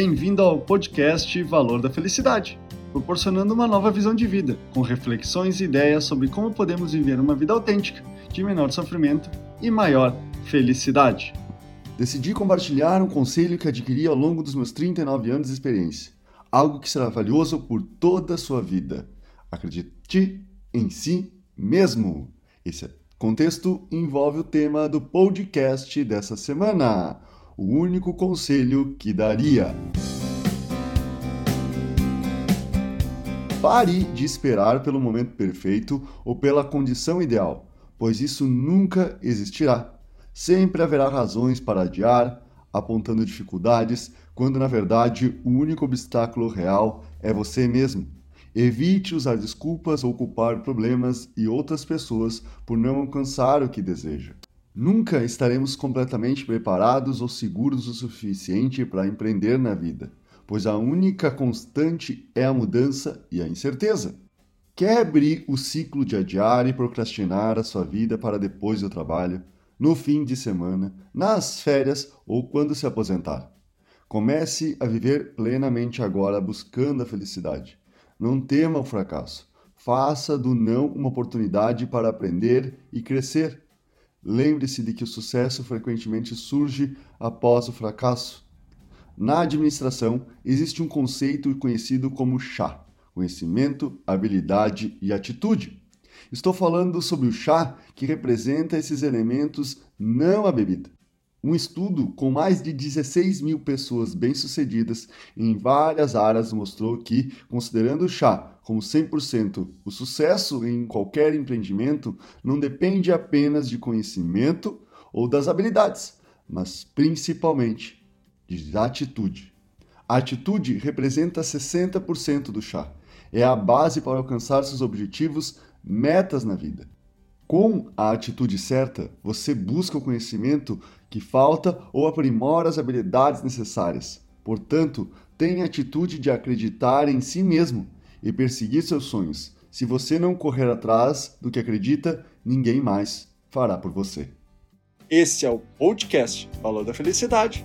Bem-vindo ao podcast Valor da Felicidade, proporcionando uma nova visão de vida, com reflexões e ideias sobre como podemos viver uma vida autêntica, de menor sofrimento e maior felicidade. Decidi compartilhar um conselho que adquiri ao longo dos meus 39 anos de experiência, algo que será valioso por toda a sua vida. Acredite em si mesmo. Esse contexto envolve o tema do podcast dessa semana o único conselho que daria. Pare de esperar pelo momento perfeito ou pela condição ideal, pois isso nunca existirá. Sempre haverá razões para adiar, apontando dificuldades, quando na verdade o único obstáculo real é você mesmo. Evite usar desculpas ou culpar problemas e outras pessoas por não alcançar o que deseja. Nunca estaremos completamente preparados ou seguros o suficiente para empreender na vida, pois a única constante é a mudança e a incerteza. Quebre o ciclo de adiar e procrastinar a sua vida para depois do trabalho, no fim de semana, nas férias ou quando se aposentar. Comece a viver plenamente agora buscando a felicidade. Não tema o fracasso. Faça do não uma oportunidade para aprender e crescer. Lembre-se de que o sucesso frequentemente surge após o fracasso. Na administração, existe um conceito conhecido como chá: conhecimento, habilidade e atitude. Estou falando sobre o chá que representa esses elementos, não a bebida. Um estudo com mais de 16 mil pessoas bem-sucedidas em várias áreas mostrou que, considerando o chá como 100%, o sucesso em qualquer empreendimento não depende apenas de conhecimento ou das habilidades, mas principalmente de atitude. A atitude representa 60% do chá. É a base para alcançar seus objetivos, metas na vida. Com a atitude certa, você busca o conhecimento que falta ou aprimora as habilidades necessárias. Portanto, tenha a atitude de acreditar em si mesmo e perseguir seus sonhos. Se você não correr atrás do que acredita, ninguém mais fará por você. Esse é o podcast Valor da Felicidade